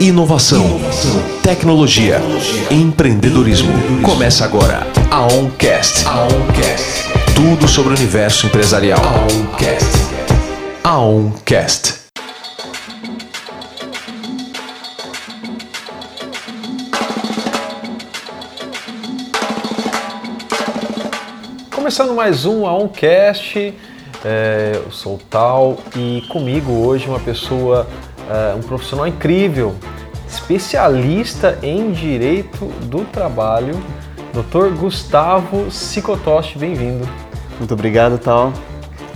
Inovação, tecnologia, empreendedorismo. Começa agora a OnCast. A OnCast. Tudo sobre o universo empresarial. A OnCast. A OnCast. Começando mais um a OnCast, é, eu sou o Tal e comigo hoje uma pessoa uh, um profissional incrível, especialista em direito do trabalho, Dr. Gustavo Sicotoshi, bem-vindo. Muito obrigado, Tal.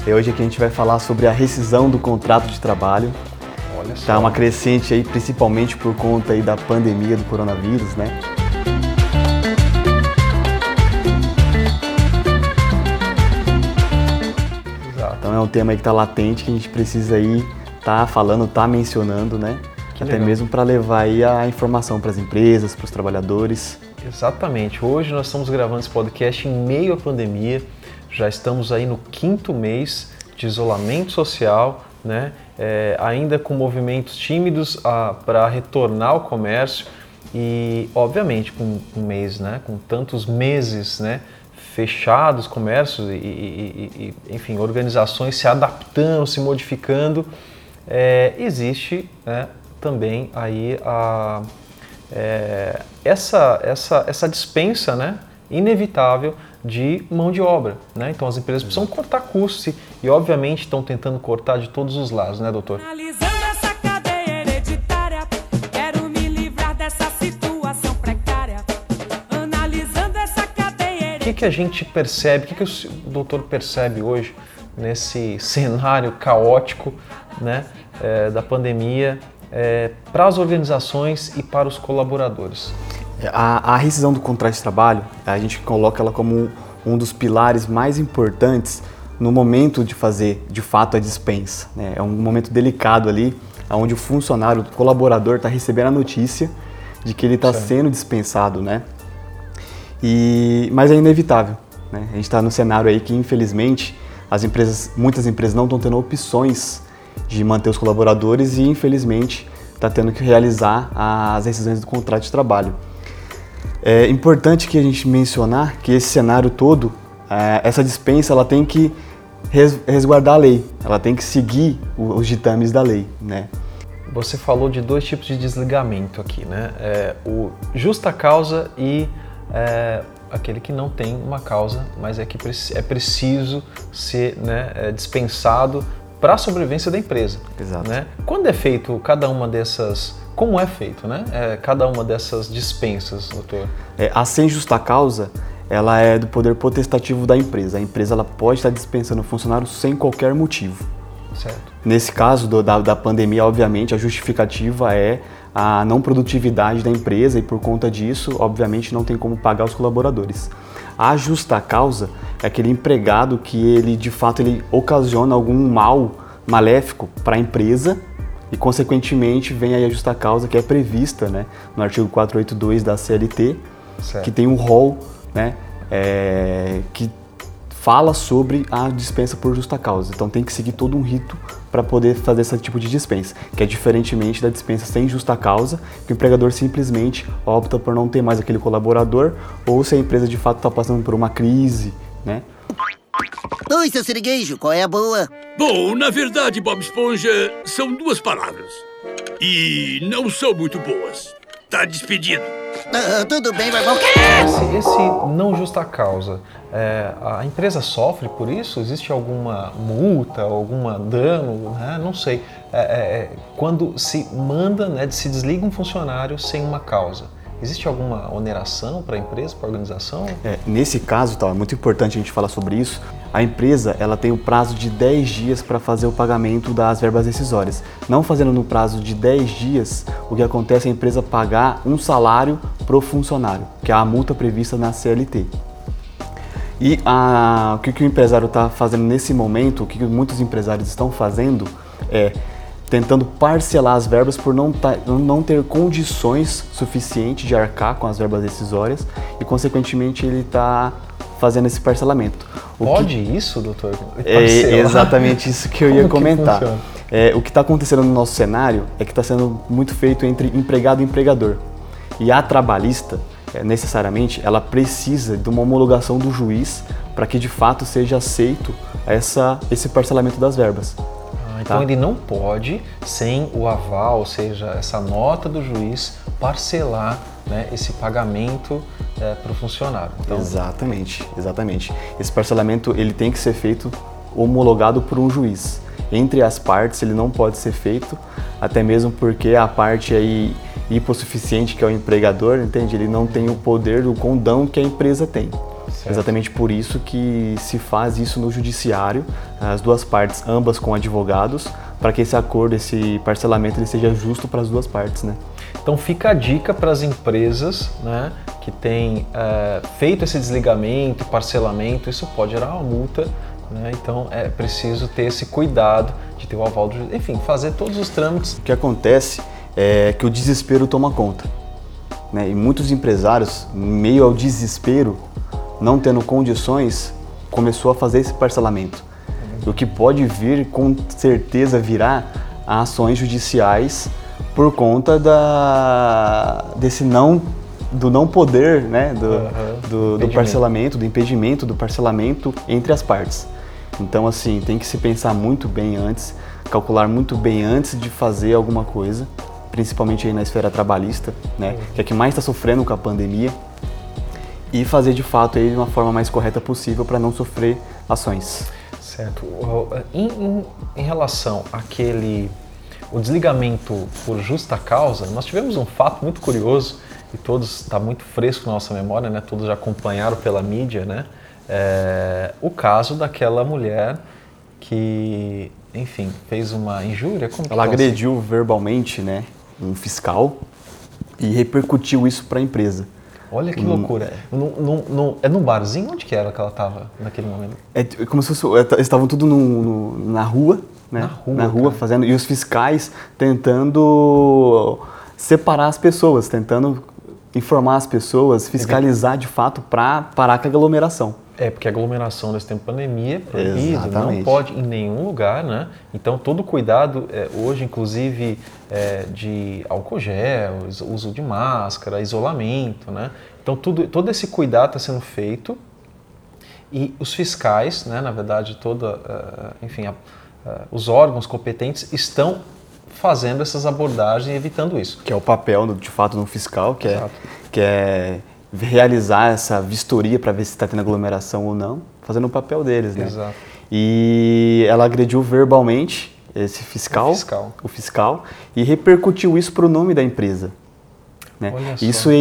E hoje aqui a gente vai falar sobre a rescisão do contrato de trabalho. Olha só. Tá uma crescente aí, principalmente por conta aí da pandemia do coronavírus, né? Exato. Então é um tema aí que está latente que a gente precisa aí tá falando, tá mencionando, né? Que Até legal. mesmo para levar aí a informação para as empresas, para os trabalhadores. Exatamente. Hoje nós estamos gravando esse podcast em meio à pandemia. Já estamos aí no quinto mês de isolamento social, né? É, ainda com movimentos tímidos ah, para retornar ao comércio e, obviamente, com um mês, né? Com tantos meses, né? Fechados, comércios e, e, e enfim, organizações se adaptando, se modificando é, existe né, também aí a, é, essa, essa, essa dispensa né, inevitável de mão de obra. Né? Então as empresas precisam cortar custos e, obviamente estão tentando cortar de todos os lados, né, doutor? Analisando essa cadeia hereditária, quero me livrar dessa situação precária. Analisando essa cadeia O que, que a gente percebe, o que, que o doutor percebe hoje nesse cenário caótico né, é, da pandemia é, para as organizações e para os colaboradores? A, a, rescisão do contrato de trabalho, a gente coloca ela como um dos pilares mais importantes no momento de fazer, de fato, a dispensa. Né? É um momento delicado ali, onde o funcionário, o colaborador está recebendo a notícia de que ele está sendo dispensado, né? E, mas é inevitável. Né? A gente está no cenário aí que, infelizmente, as empresas, muitas empresas não estão tendo opções de manter os colaboradores e, infelizmente, está tendo que realizar as decisões do contrato de trabalho. É importante que a gente mencionar que esse cenário todo, é, essa dispensa, ela tem que resguardar a lei, ela tem que seguir os ditames da lei, né? Você falou de dois tipos de desligamento aqui, né? É, o justa causa e é, aquele que não tem uma causa, mas é que é preciso ser né, é, dispensado para a sobrevivência da empresa. Exato. Né? Quando é feito cada uma dessas, como é feito, né? É, cada uma dessas dispensas, doutor? É, a sem justa causa, ela é do poder potestativo da empresa. A empresa ela pode estar dispensando o funcionário sem qualquer motivo. Certo. Nesse caso do, da, da pandemia, obviamente, a justificativa é a não produtividade da empresa e por conta disso, obviamente, não tem como pagar os colaboradores. A justa causa é aquele empregado que ele, de fato, ele ocasiona algum mal maléfico para a empresa e, consequentemente, vem aí a justa causa que é prevista né, no artigo 482 da CLT, certo. que tem um rol né, é, que fala sobre a dispensa por justa causa. Então tem que seguir todo um rito para poder fazer esse tipo de dispensa, que é diferentemente da dispensa sem justa causa, que o empregador simplesmente opta por não ter mais aquele colaborador, ou se a empresa de fato está passando por uma crise, né? Oi, seu sirigueijo, qual é a boa? Bom, na verdade, Bob Esponja, são duas palavras. E não são muito boas. Tá despedido. Uh, tudo bem, mas vamos... Esse, esse não justa causa, é, a empresa sofre por isso? Existe alguma multa, alguma dano? Né? Não sei. É, é, é, quando se manda, né, se desliga um funcionário sem uma causa, existe alguma oneração para a empresa, para a organização? É, nesse caso, tá, é muito importante a gente falar sobre isso. A empresa ela tem o prazo de 10 dias para fazer o pagamento das verbas decisórias. Não fazendo no prazo de 10 dias, o que acontece é a empresa pagar um salário para o funcionário, que é a multa prevista na CLT. E a, o que, que o empresário está fazendo nesse momento, o que, que muitos empresários estão fazendo é tentando parcelar as verbas por não, tá, não ter condições suficientes de arcar com as verbas decisórias e, consequentemente, ele está fazendo esse parcelamento. O Pode que... isso, doutor? É exatamente isso que eu ia comentar. É, o que está acontecendo no nosso cenário é que está sendo muito feito entre empregado e empregador. E a trabalhista, é, necessariamente, ela precisa de uma homologação do juiz para que de fato seja aceito essa, esse parcelamento das verbas. Ah, então Tá. ele não pode, sem o aval, ou seja, essa nota do juiz, parcelar né, esse pagamento para o funcionário. Então, Exatamente, exatamente. Esse parcelamento ele tem que ser feito homologado por um juiz. Entre as partes ele não pode ser feito, até mesmo porque a parte aí hipossuficiente que é o empregador, entende? Ele não tem o poder do condão que a empresa tem. Certo. Exatamente por isso que se faz isso no judiciário, as duas partes, ambas com advogados, para que esse acordo, esse parcelamento ele seja justo para as duas partes, né? Então fica a dica para as empresas né, que têm eh, feito esse desligamento parcelamento, isso pode gerar uma multa, né, então é preciso ter esse cuidado de ter o aval do juiz, enfim, fazer todos os trâmites. O que acontece é que o desespero toma conta. Né? E muitos empresários, em meio ao desespero, não tendo condições, começou a fazer esse parcelamento. O que pode vir, com certeza, virá a ações judiciais por conta da, desse não do não poder, né, do, Aham. do, do parcelamento, do impedimento do parcelamento entre as partes. Então, assim, tem que se pensar muito bem antes, calcular muito bem antes de fazer alguma coisa, principalmente aí na esfera trabalhista, né, que é que mais está sofrendo com a pandemia, e fazer de fato aí de uma forma mais correta possível para não sofrer ações. Certo. Em, em- em relação àquele o desligamento por justa causa, nós tivemos um fato muito curioso e todos está muito fresco na nossa memória, né? Todos já acompanharam pela mídia, né? É, o caso daquela mulher que, enfim, fez uma injúria. Como Ela agrediu verbalmente, né, um fiscal e repercutiu isso para a empresa. assim? Olha que loucura. No, no- no- é num barzinho? Onde que era que ela estava naquele momento? É t- como se fosse, é, t- eles estavam tudo na rua, né? Na rua, cara. fazendo e os fiscais tentando separar as pessoas, tentando informar as pessoas, fiscalizar de fato para parar com a aglomeração. É, porque a aglomeração nesse tempo de pandemia é proibido, não pode em nenhum lugar, né? Então todo cuidado é, hoje, inclusive é, de álcool gel, uso de máscara, isolamento, né? Então tudo, todo esse cuidado está sendo feito e os fiscais, né, na verdade, toda, eh, enfim, a- eh, os órgãos competentes estão fazendo essas abordagens e evitando isso. que é o papel, de fato, no fiscal, que é, Exato. que é realizar essa vistoria para ver se está tendo aglomeração ou não, fazendo o papel deles, né? Exato. E ela agrediu verbalmente esse fiscal, O fiscal. o fiscal, e repercutiu isso para o nome da empresa. Né? Olha só. Isso é,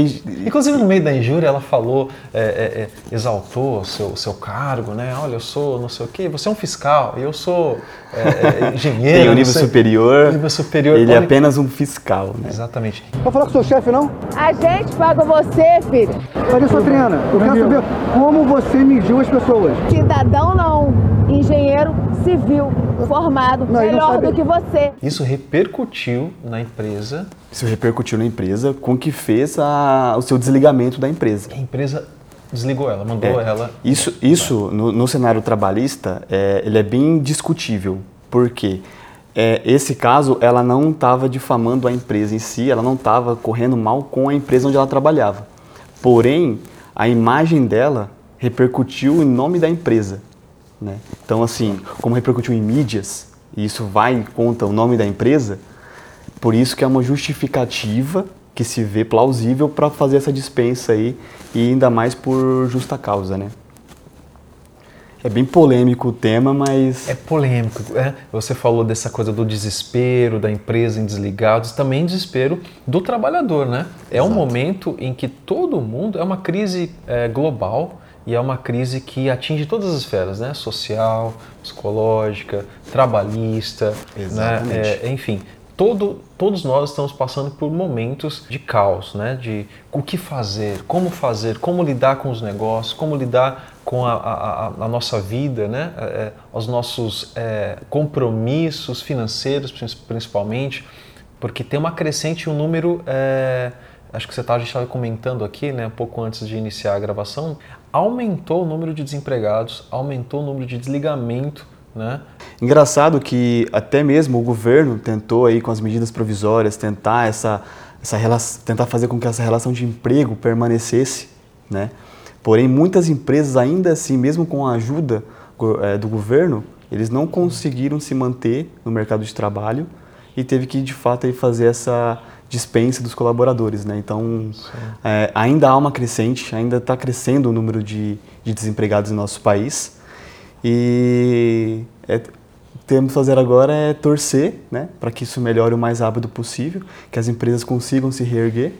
Inclusive no meio da injúria ela falou, é, é, é, exaltou o seu, seu cargo, né? Olha, eu sou não sei o quê, você é um fiscal, eu sou é, é, engenheiro. tem um nível sei- superior, Nível superior. ele é apenas um fiscal. Né? Exatamente. Vai falar com o seu chefe, não? A gente paga você, filho. Larissa Triana, eu quero saber como você mediu as pessoas. Cidadão não, engenheiro civil, formado, Não, melhor do que você. Isso repercutiu na empresa. Isso repercutiu na empresa, com que fez a- o seu desligamento da empresa. A empresa desligou ela, mandou É. ela. Isso, isso no, no cenário trabalhista, é, ele é bem discutível, porque é, esse caso ela não estava difamando a empresa em si, ela não estava correndo mal com a empresa onde ela trabalhava. Porém, a imagem dela repercutiu em nome da empresa. Né? Então, assim, como repercutiu em mídias, e isso vai contra o nome da empresa, por isso que é uma justificativa que se vê plausível para fazer essa dispensa aí, e ainda mais por justa causa, né? É bem polêmico o tema, mas É polêmico. né? Você falou dessa coisa do desespero da empresa em desligados, também desespero do trabalhador, né? É um momento em que todo mundo é uma crise é, global e é uma crise que atinge todas as esferas, né? Social, psicológica, trabalhista, né? É, enfim, todo, todos nós estamos passando por momentos de caos, né? De o que fazer, como fazer, como lidar com os negócios, como lidar com a, a- a- nossa vida, né? É, é, os nossos é, compromissos financeiros, prin- principalmente, porque tem uma crescente um número. é, acho que você tá, a gente estava comentando aqui, né? Um pouco antes de iniciar a gravação, aumentou o número de desempregados, aumentou o número de desligamento né? Engraçado que até mesmo o governo tentou aí com as medidas provisórias tentar essa, essa relação, tentar fazer com que essa relação de emprego permanecesse, né? Porém, muitas empresas ainda assim, mesmo com a ajuda é, do governo, eles não conseguiram se manter no mercado de trabalho e teve que de fato aí fazer essa dispensa dos colaboradores, né? Então é, ainda há uma crescente, ainda está crescendo o número de, de, desempregados no nosso país e é, temos que fazer agora é torcer, né, para que isso melhore o mais rápido possível, que as empresas consigam se reerguer.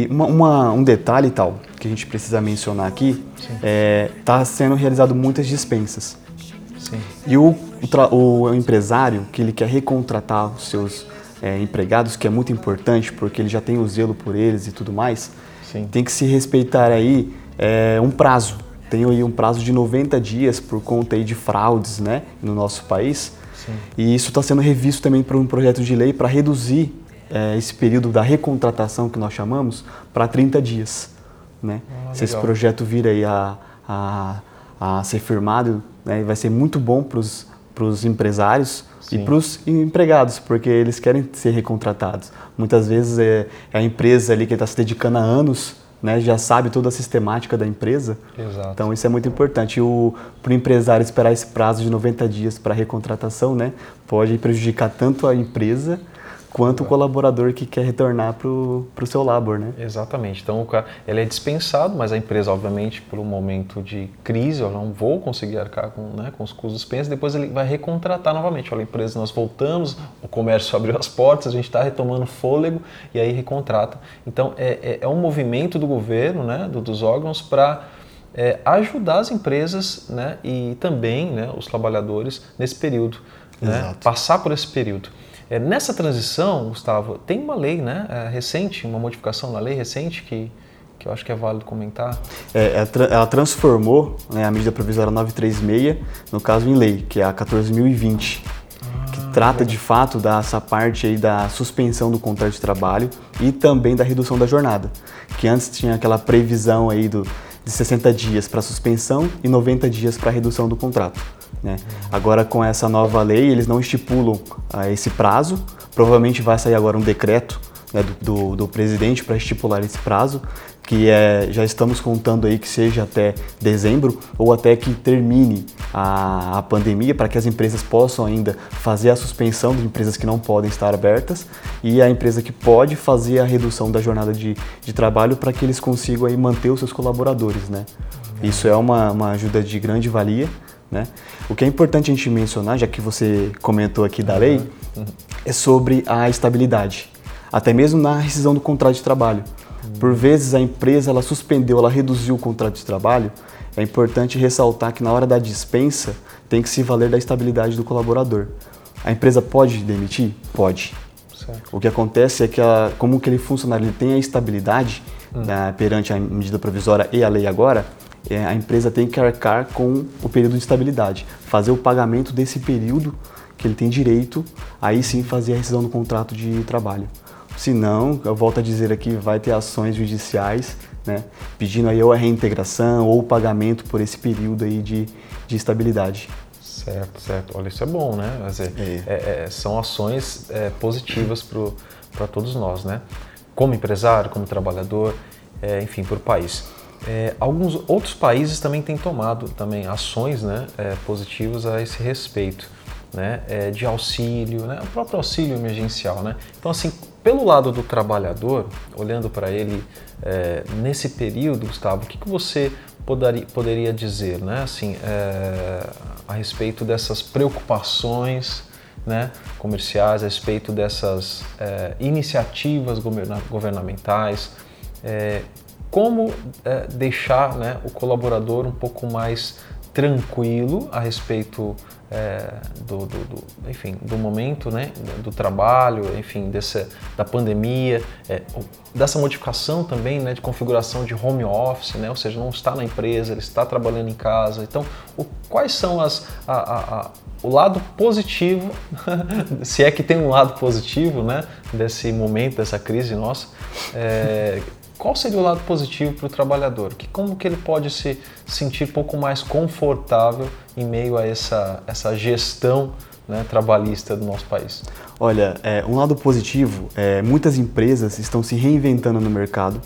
E uma, uma, um detalhe tal que a gente precisa mencionar aqui está é, tá sendo realizado muitas dispensas. Sim. E o, o, o, empresário que ele quer recontratar os seus é, empregados, que é muito importante porque ele já tem o zelo por eles e tudo mais, Sim. tem que se respeitar aí é, um prazo. Tem aí um prazo de 90 dias por conta aí de fraudes né, no nosso país. Sim. E isso está sendo revisto também por um projeto de lei para reduzir é, esse período da recontratação que nós chamamos para 30 dias. Né? Ah, Se esse projeto vir aí a, a, a ser firmado, né, vai ser muito bom para os empresários Sim. e para os empregados, porque eles querem ser recontratados. Muitas vezes é, é a empresa ali que está se dedicando há anos, né, já sabe toda a sistemática da empresa. Exato. Então isso é muito importante. Para o empresário esperar esse prazo de 90 dias para recontratação, né, pode prejudicar tanto a empresa quanto o colaborador que quer retornar para o seu labor, né? Exatamente. Então, o cara, ele é dispensado, mas a empresa, obviamente, por um momento de crise, eu não vou conseguir arcar com, né, com os custos dispensas, depois ele vai recontratar novamente. Olha, empresa, nós voltamos, o comércio abriu as portas, a gente está retomando fôlego e aí recontrata. Então, é, é, é um movimento do governo, né, do, dos órgãos, para é, ajudar as empresas né, e também né, os trabalhadores nesse período, né, passar por esse período. É, nessa transição, Gustavo, tem uma lei né, é, recente, uma modificação na lei recente que, que eu acho que é válido comentar. É, ela transformou né, a medida provisória 936, no caso em lei, que é a 14.020, ah, que trata de fato dessa parte aí da suspensão do contrato de trabalho e também da redução da jornada, que antes tinha aquela previsão aí do, de 60 dias para suspensão e 90 dias para redução do contrato. Né? Agora, com essa nova lei, eles não estipulam ah, esse prazo. Provavelmente vai sair agora um decreto né, do, do, do, presidente para estipular esse prazo, que é, já estamos contando aí que seja até dezembro ou até que termine a, a pandemia, para que as empresas possam ainda fazer a suspensão de empresas que não podem estar abertas e a empresa que pode fazer a redução da jornada de, de trabalho para que eles consigam aí manter os seus colaboradores. Né? Isso é uma, uma ajuda de grande valia. Né? O que é importante a gente mencionar, já que você comentou aqui da lei, uhum. é sobre a estabilidade, até mesmo na rescisão do contrato de trabalho. Uhum. Por vezes a empresa ela suspendeu, ela reduziu o contrato de trabalho. É importante ressaltar que na hora da dispensa tem que se valer da estabilidade do colaborador. A empresa pode demitir? Pode. Certo. O que acontece é que, ela, como que ele funciona, ele tem a estabilidade uhum. né, perante a medida provisória e a lei agora, é, a empresa tem que arcar com o período de estabilidade, fazer o pagamento desse período que ele tem direito, aí sim fazer a rescisão do contrato de trabalho. Se não, eu volto a dizer aqui, vai ter ações judiciais, né, pedindo aí ou a reintegração ou o pagamento por esse período aí de, de estabilidade. Certo, certo. Olha, isso é bom, né? Dizer, é. É, é, são ações é, positivas para todos nós, né? Como empresário, como trabalhador, é, enfim, para o país. É, alguns outros países também têm tomado também ações né, é, positivas a esse respeito, né, é, de auxílio, né, o próprio auxílio emergencial. Né? Então, assim, pelo lado do trabalhador, olhando para ele é, nesse período, Gustavo, o que, que você poderia, poderia dizer né, assim, é, a respeito dessas preocupações né, comerciais, a respeito dessas é, iniciativas governamentais? Como é, deixar né, o colaborador um pouco mais tranquilo a respeito é, do, do, do, enfim, do momento né, do trabalho, enfim, dessa, da pandemia, é, dessa modificação também né, de configuração de home office, né, ou seja, não está na empresa, ele está trabalhando em casa. Então, o, quais são as, a, a, a, o lado positivo, se é que tem um lado positivo né, desse momento, dessa crise nossa, é, qual seria o lado positivo para o trabalhador? Que, como que ele pode se sentir um pouco mais confortável em meio a essa, essa gestão né, trabalhista do nosso país? Olha, é, um lado positivo é muitas empresas estão se reinventando no mercado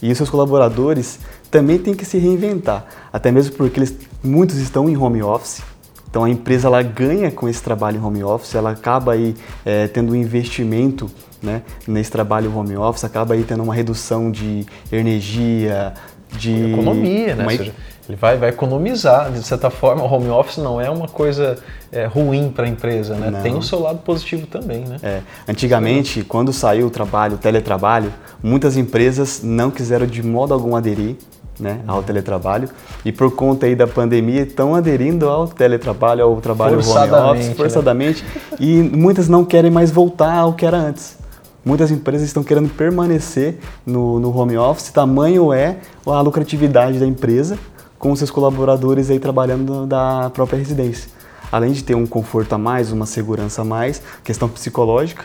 e os seus colaboradores também têm que se reinventar, até mesmo porque eles, muitos estão em home office. Então a empresa ela ganha com esse trabalho em home office, ela acaba aí é, tendo um investimento né, nesse trabalho home office, acaba aí tendo uma redução de energia, de economia, né? uma- Ou seja, ele vai, vai economizar, de certa forma, o home office não é uma coisa é, ruim para a empresa, né? Não. Tem o seu lado positivo também, né? É, antigamente, quando saiu o trabalho, o teletrabalho, muitas empresas não quiseram de modo algum aderir né, ao teletrabalho e por conta aí da pandemia estão aderindo ao teletrabalho, ao trabalho home Forçadamente, office, né? forçadamente e muitas não querem mais voltar ao que era antes. Muitas empresas estão querendo permanecer no, no home office, tamanho é a lucratividade da empresa com seus colaboradores aí trabalhando da própria residência. Além de ter um conforto a mais, uma segurança a mais, questão psicológica.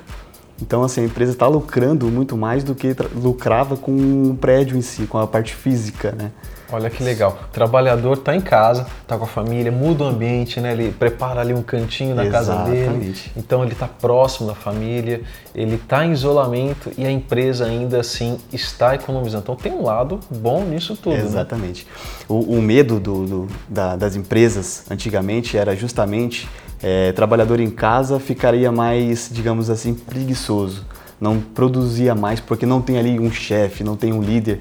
Então, assim, a empresa está lucrando muito mais do que lucrava com o prédio em si, com a parte física, né? Olha que legal. O trabalhador está em casa, está com a família, muda o ambiente, né? Ele prepara ali um cantinho na casa dele. Exatamente. Então ele está próximo da família, ele está em isolamento e a empresa ainda assim está economizando. Então tem um lado bom nisso tudo. né? Exatamente. O, o medo do- do- da- das empresas antigamente era justamente é, trabalhador em casa ficaria mais, digamos assim, preguiçoso. Não produzia mais porque não tem ali um chefe, não tem um líder.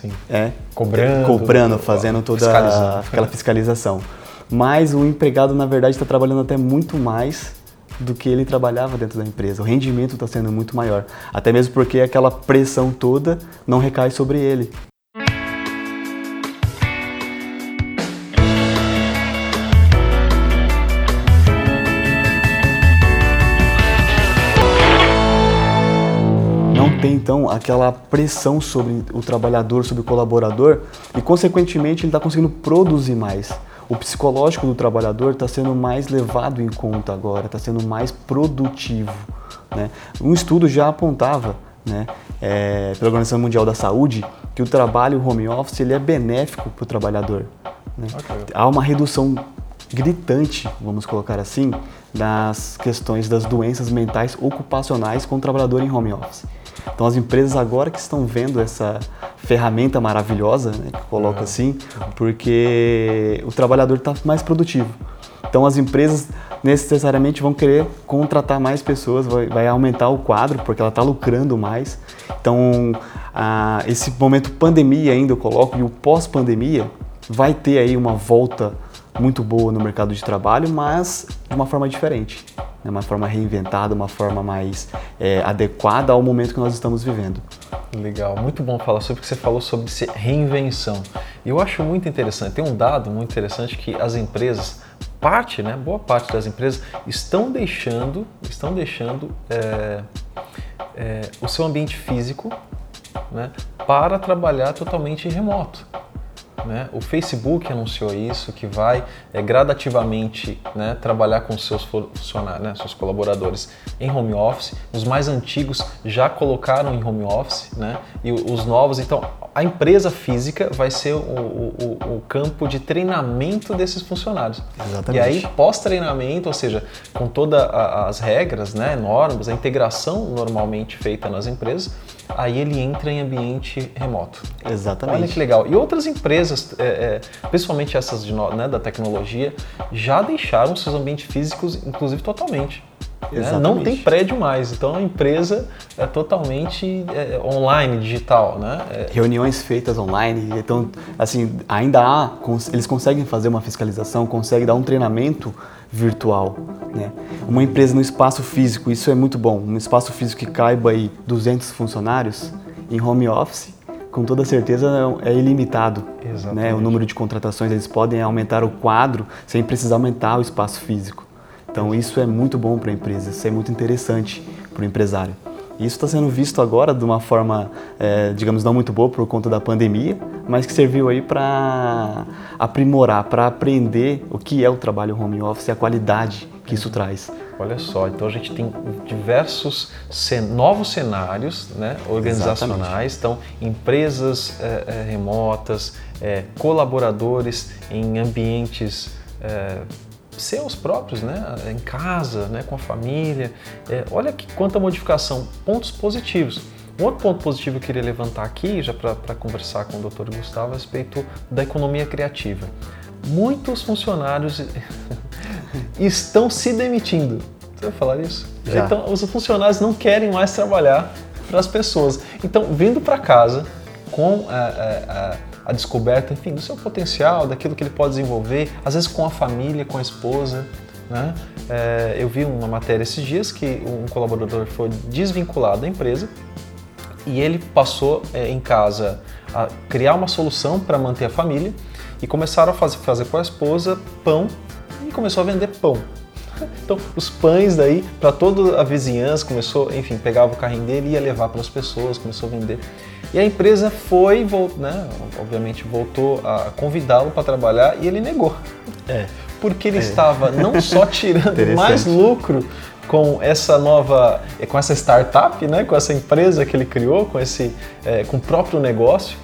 Sim. É, Cobrando, cobrando, fazendo toda fiscalizando. aquela fiscalização. Mas o empregado, na verdade, está trabalhando até muito mais do que ele trabalhava dentro da empresa. O rendimento está sendo muito maior. Até mesmo porque aquela pressão toda não recai sobre ele. Tem então aquela pressão sobre o trabalhador, sobre o colaborador e, consequentemente, ele está conseguindo produzir mais. O psicológico do trabalhador está sendo mais levado em conta agora, está sendo mais produtivo. Né? Um estudo já apontava, né, é, pela Organização Mundial da Saúde, que o trabalho home office ele é benéfico para o trabalhador. né? Há uma redução gritante, vamos colocar assim, nas questões das doenças mentais ocupacionais com o trabalhador em home office. Então as empresas agora que estão vendo essa ferramenta maravilhosa, né, que coloca assim, porque o trabalhador está mais produtivo. Então as empresas necessariamente vão querer contratar mais pessoas, vai, vai aumentar o quadro porque ela está lucrando mais. Então ah, esse momento pandemia ainda eu coloco e o pós-pandemia vai ter aí uma volta muito boa no mercado de trabalho, mas de uma forma diferente, né? uma forma reinventada, uma forma mais é, adequada ao momento que nós estamos vivendo. Legal, muito bom falar sobre o que você falou sobre reinvenção. E eu acho muito interessante, tem um dado muito interessante que as empresas, parte, né, boa parte das empresas estão deixando, estão deixando é, é, o seu ambiente físico né, para trabalhar totalmente remoto. Né? O Facebook anunciou isso, que vai é, gradativamente né, trabalhar com seus funcionários, né, seus colaboradores em home office. Os mais antigos já colocaram em home office, né? E os novos, então, a empresa física vai ser o, o- o- o campo de treinamento desses funcionários. Exatamente. E aí, pós-treinamento, ou seja, com todas as regras, né, normas, a integração normalmente feita nas empresas, aí ele entra em ambiente remoto. Exatamente. Olha que legal. E outras empresas, é, é, principalmente essas de né, da tecnologia, já deixaram seus ambientes físicos, inclusive totalmente. né? Não tem prédio mais, então a empresa é totalmente é, online, digital, né? É, reuniões feitas online. Então, assim, ainda há, eles conseguem fazer uma fiscalização, conseguem dar um treinamento virtual, né? Uma empresa no espaço físico, isso é muito bom. Um espaço físico que caiba aí 200 funcionários em home office, com toda certeza é ilimitado, né? O número de contratações, eles podem aumentar o quadro sem precisar aumentar o espaço físico. Então, isso é muito bom para a empresa, isso é muito interessante para o empresário. Isso está sendo visto agora de uma forma, é, digamos, não muito boa por conta da pandemia, mas que serviu aí para aprimorar, para aprender o que é o trabalho home office e a qualidade que isso traz. Olha só, então a gente tem diversos cen novos cenários né, organizacionais, então empresas é, é, remotas, é, colaboradores em ambientes seus próprios, né? em casa, né? com a família. Olha que quanta modificação, pontos positivos. Um outro ponto positivo que eu queria levantar aqui, já para conversar com o Dr. Gustavo, a respeito da economia criativa. Muitos funcionários estão se demitindo. Você vai falar isso? Já. Então, os funcionários não querem mais trabalhar para as pessoas. Então, vindo para casa com a, a, a a descoberta, enfim, do seu potencial, daquilo que ele pode desenvolver, às vezes com a família, com a esposa. Né? É, eu vi uma matéria esses dias que um colaborador foi desvinculado da empresa e ele passou é, em casa a criar uma solução para manter a família e começaram a fazer, fazer com a esposa pão e começou a vender pão. Então, os pães daí, para toda a vizinhança, começou, enfim, pegava o carrinho dele, ia levar para as pessoas, começou a vender. E a empresa foi, né, obviamente, voltou a convidá-lo para trabalhar e ele negou. É. Porque ele é. estava não só tirando mais lucro com essa nova, com essa startup, né, com essa empresa que ele criou, com esse, é, com o próprio negócio,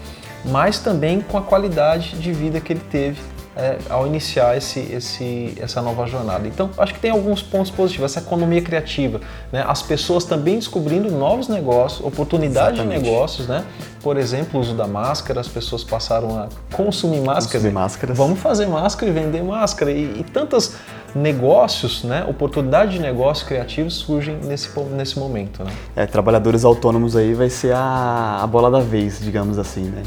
mas também com a qualidade de vida que ele teve é, ao iniciar esse, esse, essa nova jornada. Então, acho que tem alguns pontos positivos, essa economia criativa, né? as pessoas também descobrindo novos negócios, oportunidades de negócios, né? Por exemplo, o uso da máscara, as pessoas passaram a consumir máscara. Consumir máscaras. Vamos fazer máscara e vender máscara. E, e tantas negócios, né, oportunidades de negócios criativos surgem nesse, nesse momento. Né? É, trabalhadores autônomos aí vai ser a, a bola da vez, digamos assim. Né?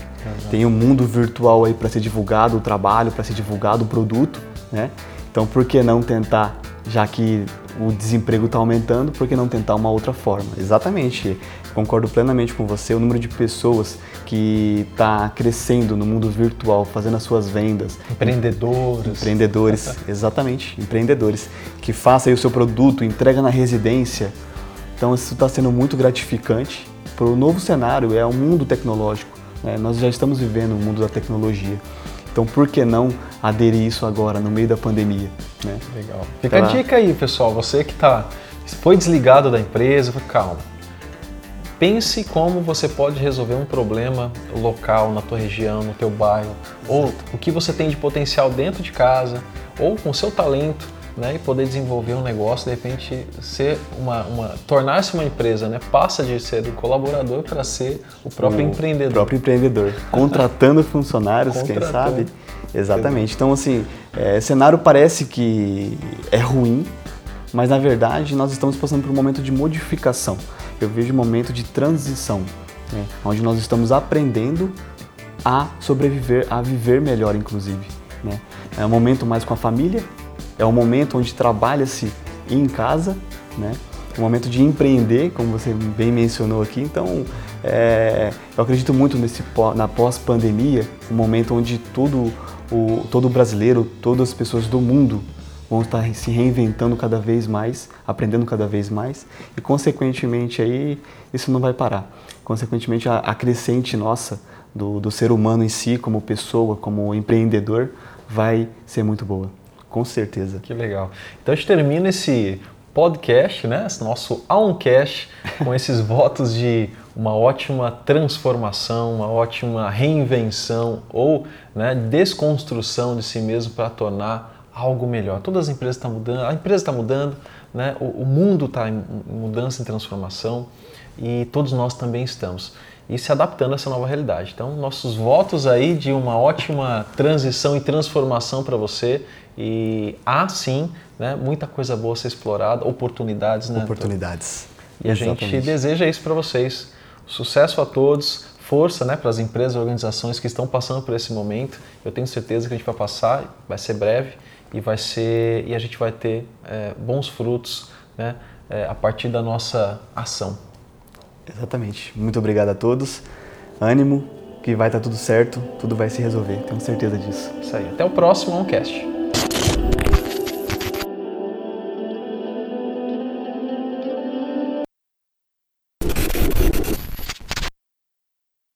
Tem o um mundo virtual aí para ser divulgado o trabalho, para ser divulgado o produto. Né? Então, por que não tentar, já que o desemprego está aumentando, por que não tentar uma outra forma? Exatamente, concordo plenamente com você. O número de pessoas que está crescendo no mundo virtual, fazendo as suas vendas. Empreendedores. Empreendedores, exatamente, empreendedores. Que faça o seu produto, entrega na residência. Então, isso está sendo muito gratificante para o novo cenário, é o um mundo tecnológico. Né? Nós já estamos vivendo o mundo da tecnologia. Então, por que não aderir isso agora, no meio da pandemia? Né? Legal. Fica a dica aí, pessoal. Você que tá, foi desligado da empresa, calma. Pense como você pode resolver um problema local na tua região, no teu bairro, ou o que você tem de potencial dentro de casa, ou com o seu talento, né, e poder desenvolver um negócio, de repente ser uma, uma tornar-se uma empresa, né, passa de ser o colaborador para ser o próprio o empreendedor. próprio empreendedor, contratando funcionários, contratando. quem sabe. Exatamente. Então assim, é, cenário parece que é ruim, mas na verdade nós estamos passando por um momento de modificação. Eu vejo um momento de transição, né, onde nós estamos aprendendo a sobreviver, a viver melhor, inclusive. Né? É um momento mais com a família, é um momento onde trabalha-se em casa, né? É um momento de empreender, como você bem mencionou aqui. Então, é, eu acredito muito nesse na pós-pandemia, um momento onde todo o todo brasileiro, todas as pessoas do mundo vão estar se reinventando cada vez mais, aprendendo cada vez mais e, consequentemente, aí isso não vai parar. Consequentemente, a, a crescente nossa do, do ser humano em si, como pessoa, como empreendedor, vai ser muito boa. Com certeza. Que legal. Então a gente termina esse podcast, né? Esse nosso Oncast, com esses votos de uma ótima transformação, uma ótima reinvenção ou né, desconstrução de si mesmo para tornar algo melhor. Todas as empresas estão mudando, a empresa está mudando, né? o, o mundo está em mudança e transformação e todos nós também estamos e se adaptando a essa nova realidade. Então, nossos votos aí de uma ótima transição e transformação para você e há sim né, muita coisa boa a ser explorada, oportunidades. Né, oportunidades. E a Exatamente. gente deseja isso para vocês. Sucesso a todos, força né, para as empresas e organizações que estão passando por esse momento. Eu tenho certeza que a gente vai passar, vai ser breve e vai ser e a gente vai ter é, bons frutos né, é, a partir da nossa ação. Exatamente. Muito obrigado a todos. Ânimo, que vai estar tudo certo, tudo vai se resolver. Tenho certeza disso. Isso aí. Até o próximo Oncast.